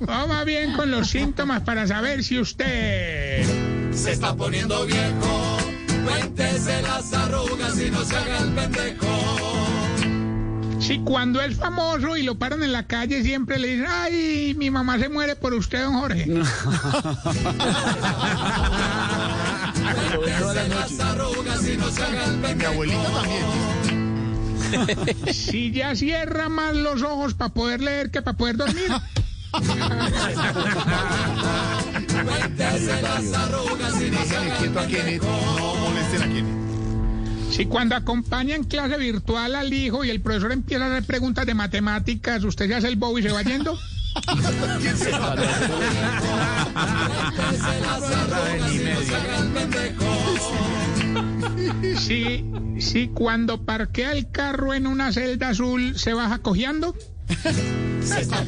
Vamos bien con los síntomas para saber si usted Se está poniendo viejo. Cuéntese las arrugas y no se haga el pendejo. Si cuando es famoso y lo paran en la calle siempre le dicen, ay, mi mamá se muere por usted, don Jorge. Cuéntese las arrugas y no se haga el Mi pendejo. abuelita también. Si ya cierra más los ojos para poder leer que para poder dormir. Si cuando acompaña en clase virtual al hijo y el profesor empieza a hacer preguntas de matemáticas, usted se hace el bobo y se va yendo. ¿Quién se. Si, si cuando parquea el carro en una celda azul se baja cojeando. Se está.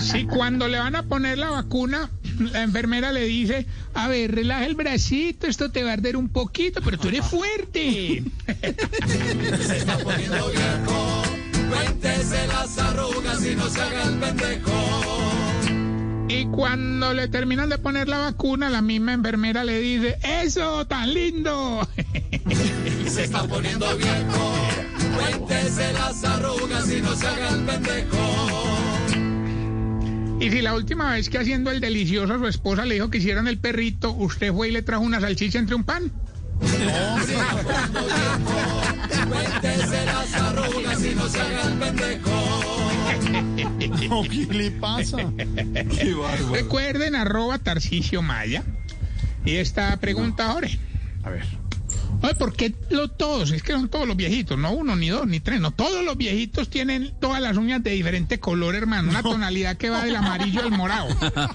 Si cuando le van a poner la vacuna, la enfermera le dice, a ver, relaja el bracito, esto te va a arder un poquito, pero tú eres fuerte. Se está poniendo viejo. Cuéntese las arrugas y no se haga el pendejo. Y cuando le terminan de poner la vacuna, la misma enfermera le dice, eso, tan lindo. Se está poniendo viejo. Cuéntese las arrugas y no se haga el pendejo. Y si la última vez que haciendo el delicioso a su esposa le dijo que hicieran el perrito, usted fue y le trajo una salchicha entre un pan. Cuéntese las arrugas y no se haga el pendejo. No, ¿Qué le pasa? Qué bárbaro. Recuerden, arroba Tarcicio Maya. Y esta pregunta ahora. A ver. Ay, ¿por qué lo, todos? Es que son todos los viejitos, no uno, ni dos, ni tres, no. Todos los viejitos tienen todas las uñas de diferente color, hermano. Una tonalidad que va del amarillo al morado.